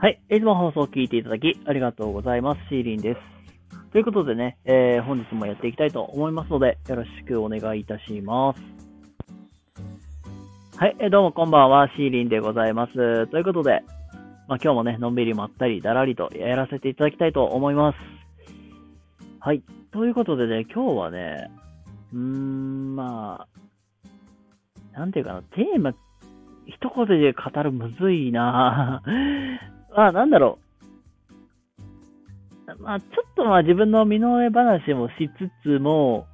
はい。いつも放送を聞いていただき、ありがとうございます。シーリンです。ということでね、えー、本日もやっていきたいと思いますので、よろしくお願いいたします。はい。えーどうもこんばんは。シーリンでございます。ということで、まあ今日もね、のんびりまったり、だらりとやらせていただきたいと思います。はい。ということでね、今日はね、うーん、まあ、なんていうかな、テーマ、一言で語るむずいなあ、なんだろう。まあ、ちょっとまあ自分の身の上話もしつつも、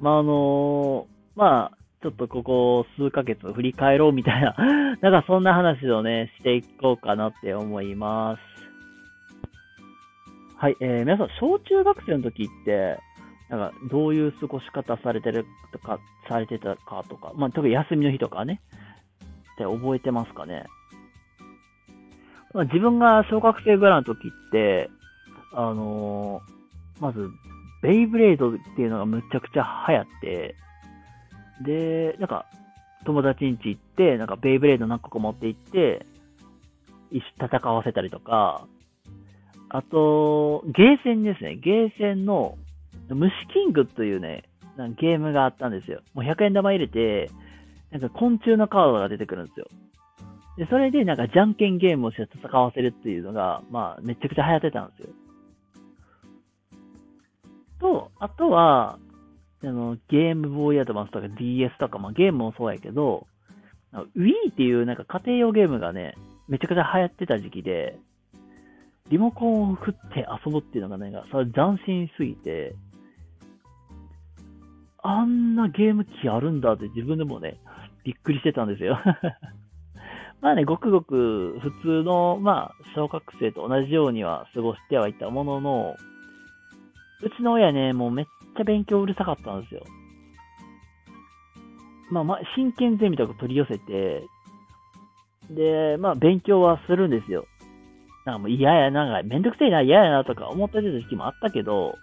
まあ、あのまあ、ちょっとここ数ヶ月を振り返ろうみたいな、なんかそんな話をね、していこうかなって思います。はい、えー、皆さん、小中学生の時って、なんか、どういう過ごし方されてるとか、されてたかとか、まあ、特に休みの日とかね、って覚えてますかね？まあ、自分が小学生ぐらいの時って、あのーまず、ベイブレードっていうのがむちゃくちゃ流行って、で、なんか、友達ん家行って、なんかベイブレード何個か持って行って、一緒戦わせたりとか、あと、ゲーセンですね。ゲーセンの虫キングというね、なんゲームがあったんですよ。もう100円玉入れて、なんか昆虫のカードが出てくるんですよ。で、それでなんかじゃんけんゲームをして戦わせるっていうのが、まあ、めちゃくちゃ流行ってたんですよ。と、あとは、あの、ゲームボーイアドバンスとか DS とか、まあゲームもそうやけど、Wii っていうなんか家庭用ゲームがね、めちゃくちゃ流行ってた時期で、リモコンを振って遊ぶっていうのがね、それ斬新すぎて、あんなゲーム機あるんだって自分でもね、びっくりしてたんですよ。まあね、ごくごく普通の、まあ、小学生と同じようには過ごしてはいたものの、うちの親ね、もうめっちゃ勉強うるさかったんですよ。まあ、まあ、真剣ゼミとか取り寄せて、で、まあ、勉強はするんですよ。なんかもう嫌やな、んかめんどくせえな、嫌やなとか思った時期もあったけど、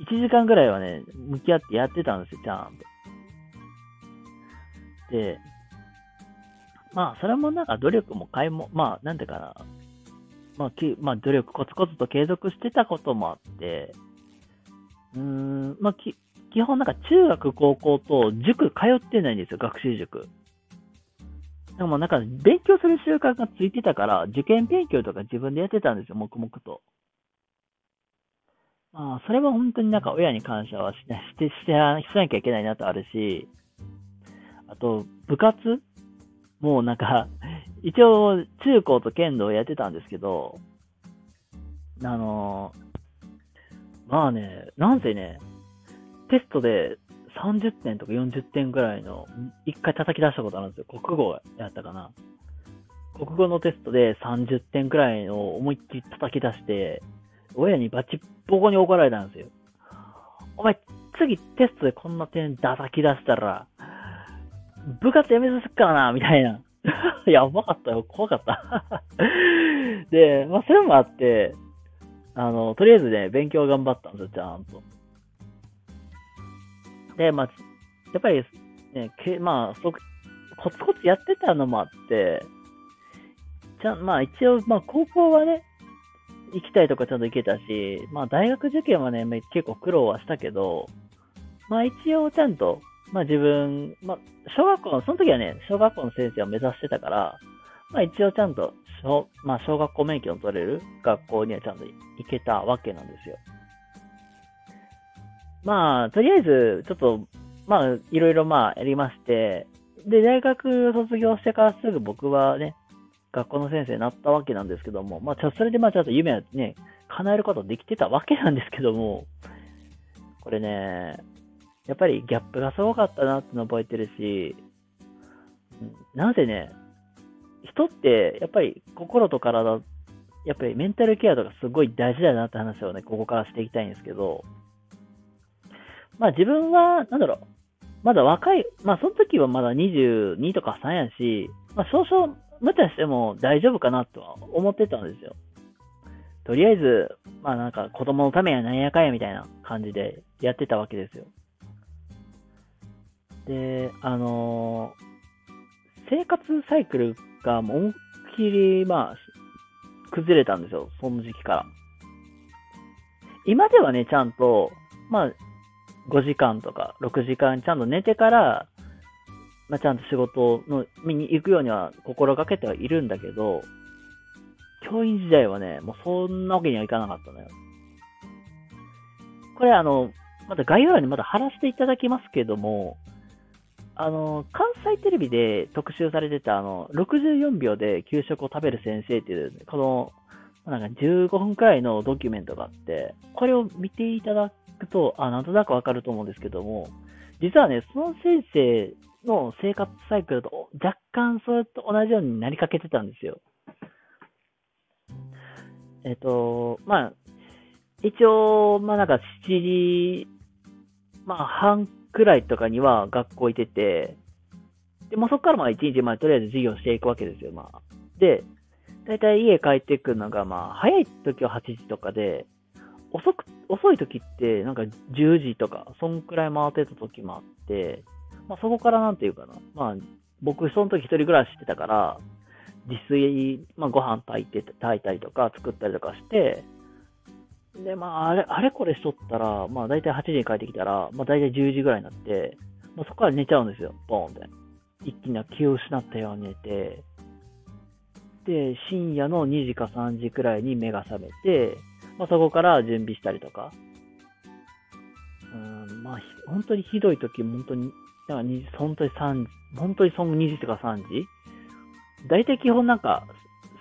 1時間ぐらいはね、向き合ってやってたんですよ、ちゃんと。で、まあ、それもなんか努力も買いも、まあ、なんていうかな。まあ、きまあ、努力コツコツと継続してたこともあって、うーん、まあ、き、基本なんか中学、高校と塾通ってないんですよ、学習塾。でもなんか勉強する習慣がついてたから、受験勉強とか自分でやってたんですよ、黙々と。まあ、それは本当になんか親に感謝はしなして、してしなきゃいけないなとあるし、あと、部活もうなんか、一応中高と剣道やってたんですけど、あのまあね、なんせね、テストで30点とか40点ぐらいの、一回叩き出したことあるんですよ。国語やったかな。国語のテストで30点くらいの思いっきり叩き出して、親にバチッボコに怒られたんですよ。お前、次テストでこんな点叩き出したら、部活やめさせっからな、みたいな。やばかったよ。怖かった。で、まあ、それもあって、あの、とりあえずね、勉強頑張ったんですよ、ちゃんと。で、まあ、やっぱり、ね、けまあ、そコツコツやってたのもあって、ちゃん、まあ一応、まあ高校はね、行きたいとこちゃんと行けたし、まあ大学受験はね、結構苦労はしたけど、まあ一応ちゃんと、まあ自分、まあ小学校の、その時はね、小学校の先生を目指してたから、まあ一応ちゃんと、小まあ小学校免許の取れる学校にはちゃんと行けたわけなんですよ。まあ、とりあえず、ちょっと、まあ、いろいろまあ、やりまして、で、大学卒業してからすぐ僕はね、学校の先生になったわけなんですけども、まあ、ちょそれでまあ、ちょっと夢はね、叶えることできてたわけなんですけども、これね、やっぱりギャップがすごかったなっての覚えてるし、なんせね、人って、やっぱり心と体、やっぱりメンタルケアとかすごい大事だなって話をね、ここからしていきたいんですけど、まあ自分は、なんだろう、まだ若い、まあその時はまだ22とか3やし、まあ少々無茶しても大丈夫かなとは思ってたんですよ。とりあえず、まあなんか子供のためやなんやかんやみたいな感じでやってたわけですよ。で、あのー生活サイクルが思いっきり、まあ、崩れたんですよ、その時期から。今ではね、ちゃんと、まあ、5時間とか6時間ちゃんと寝てから、まあ、ちゃんと仕事の見に行くようには心がけてはいるんだけど、教員時代はね、もうそんなわけにはいかなかったのよ。これあの、また概要欄にまだ貼らせていただきますけども、あの、関西テレビで特集されてた、あの、64秒で給食を食べる先生っていう、この、なんか15分くらいのドキュメントがあって、これを見ていただくと、あ、なんとなくわかると思うんですけども、実はね、その先生の生活サイクルと若干それと同じようになりかけてたんですよ。えっ、と、まあ、一応、まあなんか7時、まあ半くらいとかには学校行ってて、で、もそこからまあ1日までとりあえず授業していくわけですよ、まあ。で、だいたい家帰ってくるのが、まあ、早い時は8時とかで、遅く、遅い時って、なんか10時とか、そんくらい回ってた時もあって、まあそこからなんていうかな、まあ、僕その時一人暮らししてたから、自炊、まあご飯炊いて、炊いたりとか作ったりとかして、で、まあ、あれ、あれこれしとったら、まあ、大体8時に帰ってきたら、まあ、大体10時ぐらいになって、もうそこから寝ちゃうんですよ、ボーンって。一気に気を失ったように寝て、で、深夜の2時か3時くらいに目が覚めて、まあ、そこから準備したりとか。うん、まあ、本当にひどい時、本当に、だから本当に3時、本当にその2時とか3時？大体基本なんか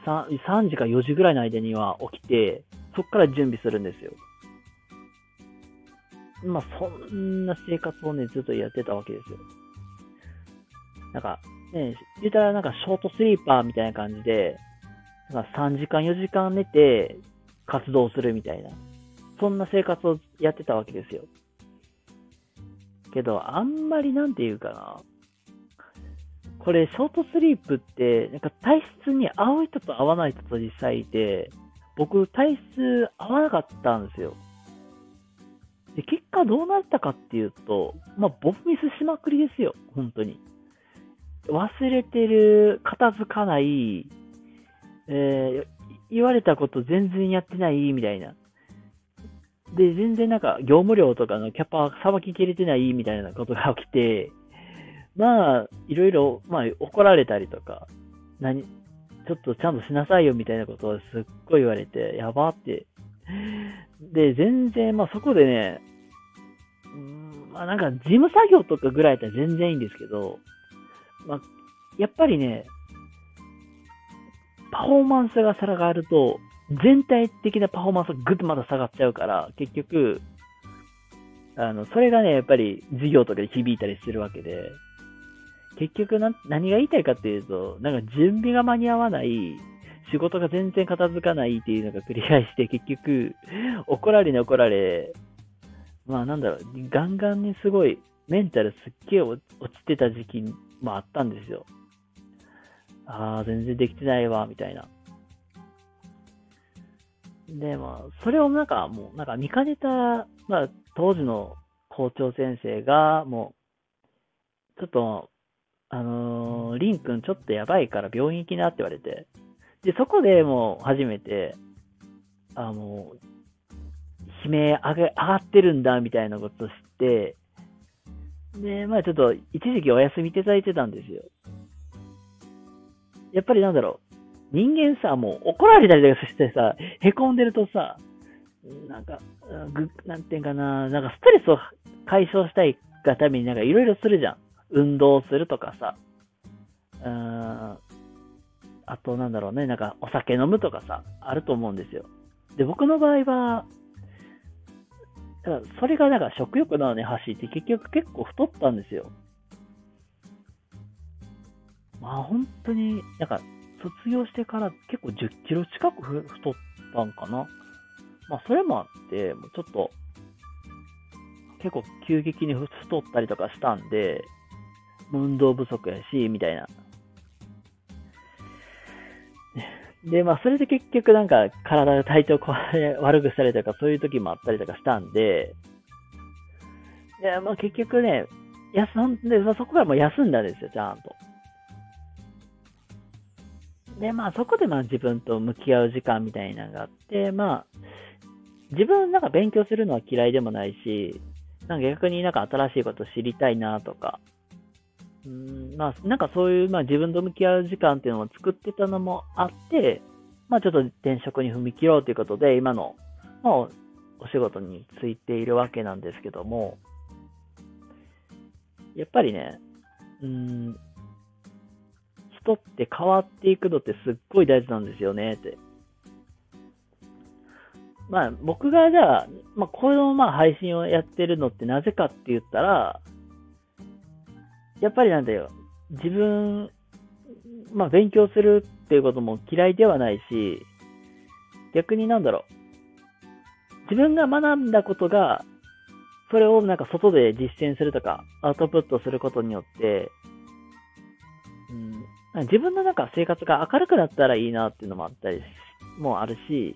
3、3時か4時ぐらいの間には起きて、そこから準備するんですよ。まあ、そんな生活をね、ずっとやってたわけですよ。なんか、ね、言ったらなんかショートスリーパーみたいな感じで、なんか3時間4時間寝て活動するみたいな、そんな生活をやってたわけですよ。けど、あんまりなんていうかな。これ、ショートスリープって、なんか体質に合う人と合わない人と実際いて、僕、体質合わなかったんですよ。で、結果どうなったかっていうと、まあ、ボミスしまくりですよ、本当に。忘れてる、片付かない、えー、言われたこと全然やってないみたいな。で、全然なんか業務量とかのキャパさばききれてないみたいなことが起きて、まあ、いろいろ、まあ、怒られたりとか、何、ちょっとちゃんとしなさいよみたいなことをすっごい言われて、やばって。で、全然、まあそこでね、うん、まあなんか事務作業とかぐらいだったら全然いいんですけど、まあ、やっぱりね、パフォーマンスが下がると、全体的なパフォーマンスがぐっとまだ下がっちゃうから、結局、あの、それがね、やっぱり授業とかで響いたりするわけで、結局な、何が言いたいかっていうと、なんか準備が間に合わない、仕事が全然片付かないっていうのが繰り返して、結局、怒られに怒られ、まあなんだろう、ガンガンにすごい、メンタルすっげえ落ちてた時期もあったんですよ。ああ、全然できてないわ、みたいな。で、まあ、それをなんかもう、なんか見かねた、まあ、当時の校長先生が、もう、ちょっと、あのー、リン君ちょっとやばいから病院行きなって言われて、で、そこでもう初めて、あの悲鳴上げ、上がってるんだみたいなことを知って、で、まあちょっと一時期お休みいただいてたんですよ。やっぱりなんだろう、人間さ、もう怒られたりとかしてさ、凹んでるとさ、なんか、ぐ、なんていうかな、なんかストレスを解消したいがためになんかいろいろするじゃん。運動するとかさ、うん、あとなんだろうね、なんかお酒飲むとかさ、あると思うんですよ。で、僕の場合は、だそれがなんか食欲のね、走って結局結構太ったんですよ。まあ本当に、なんか卒業してから結構10キロ近く太ったんかな。まあそれもあって、もうちょっと結構急激に太ったりとかしたんで、運動不足やし、みたいな。で、まあ、それで結局なんか、体が体調悪くしたりとか、そういう時もあったりとかしたんで、で、まあ、結局ね、休んで、そこからもう休んだんですよ、ちゃんと。で、まあそこでまあ自分と向き合う時間みたいなのがあって、まあ自分なんか勉強するのは嫌いでもないし、なんか逆になんか新しいこと知りたいなとか、うん、まあなんかそういうまあ自分と向き合う時間っていうのを作ってたのもあって、まあちょっと転職に踏み切ろうということで、今の、まあ、お仕事についているわけなんですけども、やっぱりね、うん、人って変わっていくのってすっごい大事なんですよねって。まあ僕がじゃあ、まあこのまあ配信をやってるのってなぜかって言ったら、やっぱりなんだよ、自分、まあ勉強するっていうことも嫌いではないし、逆になんだろう、自分が学んだことが、それをなんか外で実践するとか、アウトプットすることによって、うん、自分のなんか生活が明るくなったらいいなっていうのもあったりもあるし、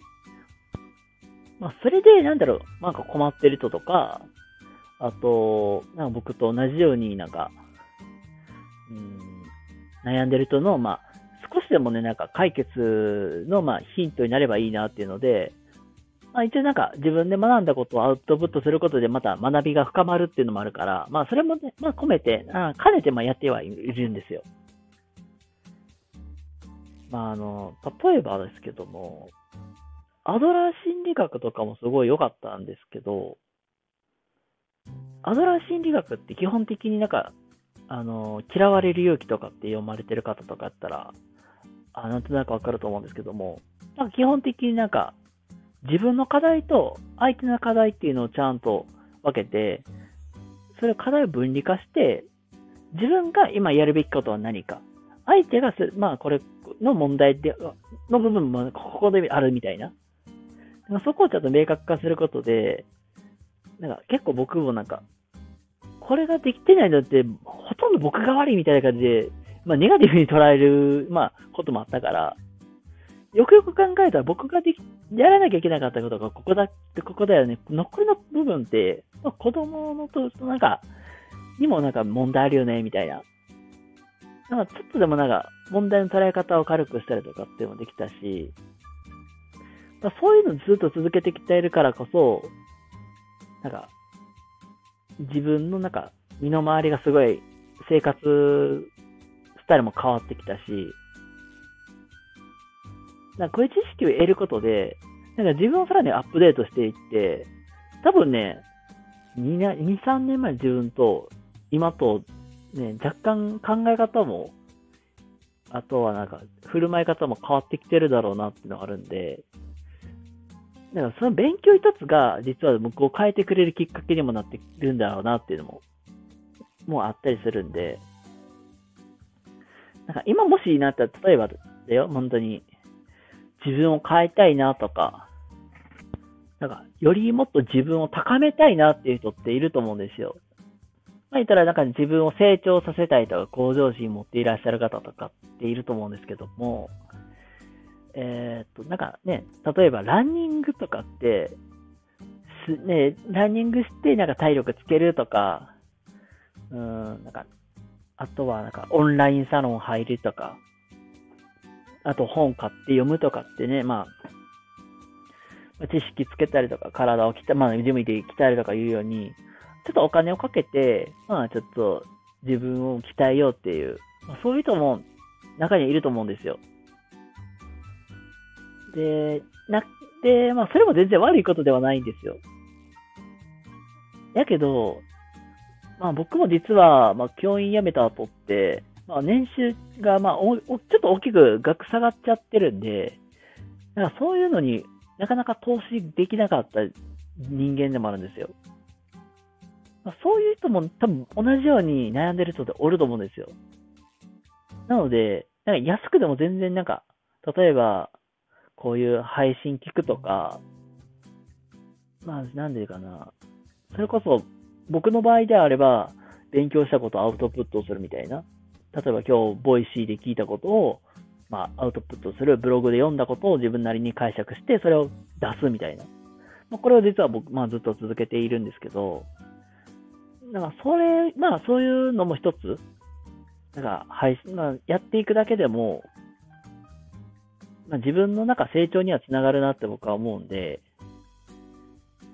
まあ、それで、なんだろう、なんか困ってる人とか、あと、なんか僕と同じようになんか、うん、悩んでる人の、まあ、少しでもね、なんか解決の、まあ、ヒントになればいいなっていうので、まあ、一応なんか自分で学んだことをアウトプットすることでまた学びが深まるっていうのもあるから、まあそれもね、まあ込めて、あ兼ねてまあやってはいるんですよ。まああの、例えばですけども、アドラー心理学とかもすごい良かったんですけど、アドラー心理学って基本的になんか、あの、嫌われる勇気とかって読まれてる方とかやったら、あなんとなくわかると思うんですけども、なんか基本的になんか、自分の課題と相手の課題っていうのをちゃんと分けて、それを課題を分離化して、自分が今やるべきことは何か。相手がす、まあこれの問題で、の部分もここであるみたいな。そこをちょっと明確化することで、なんか結構僕もなんか、これができてないのって、ほとんど僕が悪いみたいな感じで、まあネガティブに捉える、まあこともあったから、よくよく考えたら僕ができ、やらなきゃいけなかったことがここだって、ここだよね。残りの部分って、まあ、子供のと、なんか、にもなんか問題あるよね、みたいな。なんかちょっとでもなんか問題の捉え方を軽くしたりとかっていうのもできたし、だそういうのずっと続けてきているからこそ、なんか、自分のなんか、身の回りがすごい生活スタイルも変わってきたし、なんかこういう知識を得ることで、なんか自分をさらにアップデートしていって、多分ね、2, 2 3年前の自分と今とね、若干考え方も、あとはなんか振る舞い方も変わってきてるだろうなっていうのがあるんで、だからその勉強一つが、実は向こうを変えてくれるきっかけにもなってるんだろうなっていうのも、もあったりするんで、なんか今もしなったら、例えばだよ、本当に、自分を変えたいなとか、なんか、よりもっと自分を高めたいなっていう人っていると思うんですよ。まあ言ったらなんか自分を成長させたいとか向上心持っていらっしゃる方とかっていると思うんですけども、えっ、と、なんかね、例えばランニングとかって、すね、ランニングしてなんか体力つけるとか、うん、なんか、あとはなんかオンラインサロン入るとか、あと本買って読むとかってね、まあ、知識つけたりとか、体を鍛え、まあ、ジムで鍛えるとかいうように、ちょっとお金をかけて、まあ、ちょっと自分を鍛えようっていう、まあ、そういう人も中にいると思うんですよ。で、な、で、まあ、それも全然悪いことではないんですよ。やけど、まあ、僕も実は、まあ、教員辞めた後って、まあ、年収が、まあお、おちょっと大きく額下がっちゃってるんで、だからそういうのになかなか投資できなかった人間でもあるんですよ。まあ、そういう人も多分同じように悩んでる人っておると思うんですよ。なので、なんか安くでも全然なんか、例えば、こういう配信聞くとか、まあ、なんでかな。それこそ、僕の場合であれば、勉強したことをアウトプットするみたいな。例えば今日、 Voicy で聞いたことを、まあ、アウトプットする、ブログで読んだことを自分なりに解釈して、それを出すみたいな。まあ、これを実は僕、まあ、ずっと続けているんですけど、だかそれ、まあそういうのも一つ、なんか配信、まあ、やっていくだけでも、まあ、自分の中成長にはつながるなって僕は思うんで、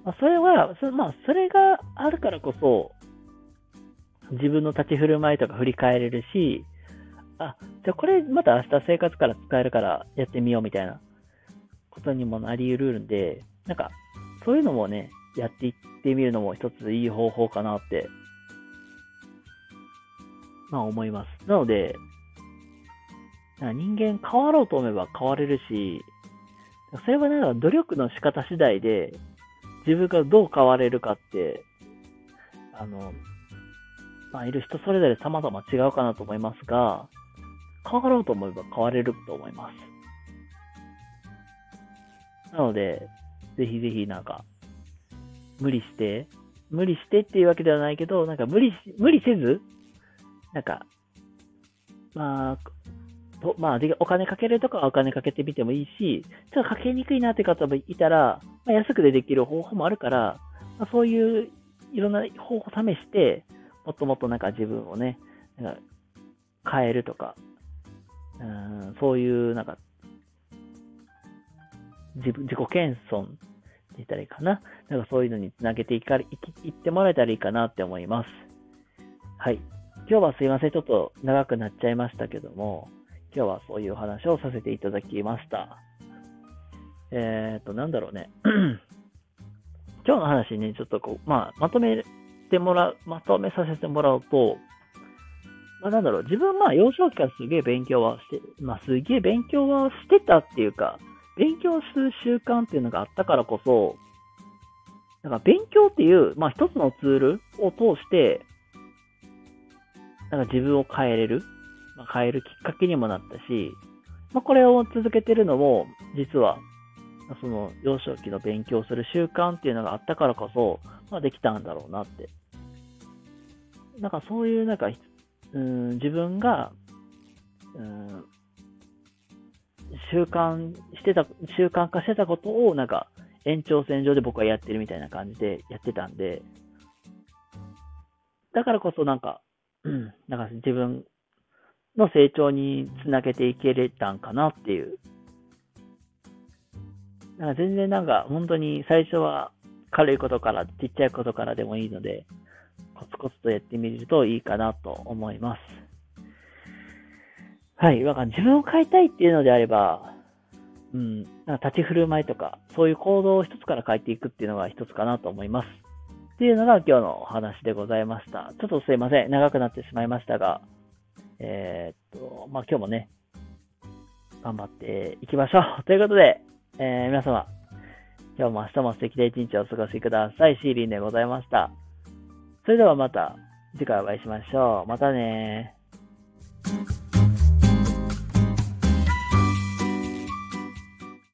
まあ、それは、そまあ、それがあるからこそ、自分の立ち振る舞いとか振り返れるし、あ、じゃあこれまた明日生活から使えるからやってみようみたいなことにもなり得るんで、なんか、そういうのもね、やっていってみるのも一ついい方法かなって、まあ思います。なので、人間変わろうと思えば変われるし、それはなんか努力の仕方次第で、自分がどう変われるかって、あの、まあ、いる人それぞれ様々違うかなと思いますが、変わろうと思えば変われると思います。なので、ぜひぜひなんか、無理して、無理してっていうわけではないけど、なんか無理無理せず、なんか、まあ、まあ、お金かけるとかはお金かけてみてもいいし、ちょっとかけにくいなって方もいたら、まあ、安くでできる方法もあるから、まあ、そういういろんな方法を試して、もっともっとなんか自分をね、なんか変えるとか、うんそういうなんか自分自己謙遜って言ったらいいかな。なんかそういうのにつなげていかいいってもらえたらいいかなって思います。はい。今日はすいません。ちょっと長くなっちゃいましたけども、今日はそういう話をさせていただきました。えっ、ー、と、なんだろうね。今日の話ね、ちょっとこう、まあ、まとめてもらう、まとめさせてもらうと、まあ、なんだろう、自分まあ幼少期からすげえ勉強はして、まあすげえ勉強はしてたっていうか、勉強する習慣っていうのがあったからこそ、だから勉強っていう、まあ一つのツールを通して、なんか自分を変えれる、まあ、変えるきっかけにもなったし、まあこれを続けてるのも、実は、その幼少期の勉強する習慣っていうのがあったからこそ、まあできたんだろうなって。なんかそういうなんか、うん、自分が、うん、習慣してた、習慣化してたことを、なんか、延長線上で僕はやってるみたいな感じでやってたんで、だからこそなんか、うん、なんか自分の成長につなげていけれたんかなっていう。なんか全然なんか本当に最初は軽いことから、ちっちゃいことからでもいいので、コツコツとやってみるといいかなと思います。はい。だから自分を変えたいっていうのであれば、うん、なんか立ち振る舞いとか、そういう行動を一つから変えていくっていうのが一つかなと思います。っていうのが今日のお話でございました。ちょっとすいません。長くなってしまいましたが、えー、っと、まあ、今日もね、頑張っていきましょう。ということで、えー、皆様、今日も明日も素敵な一日をお過ごしください。シーリンでございました。それではまた次回お会いしましょう。またね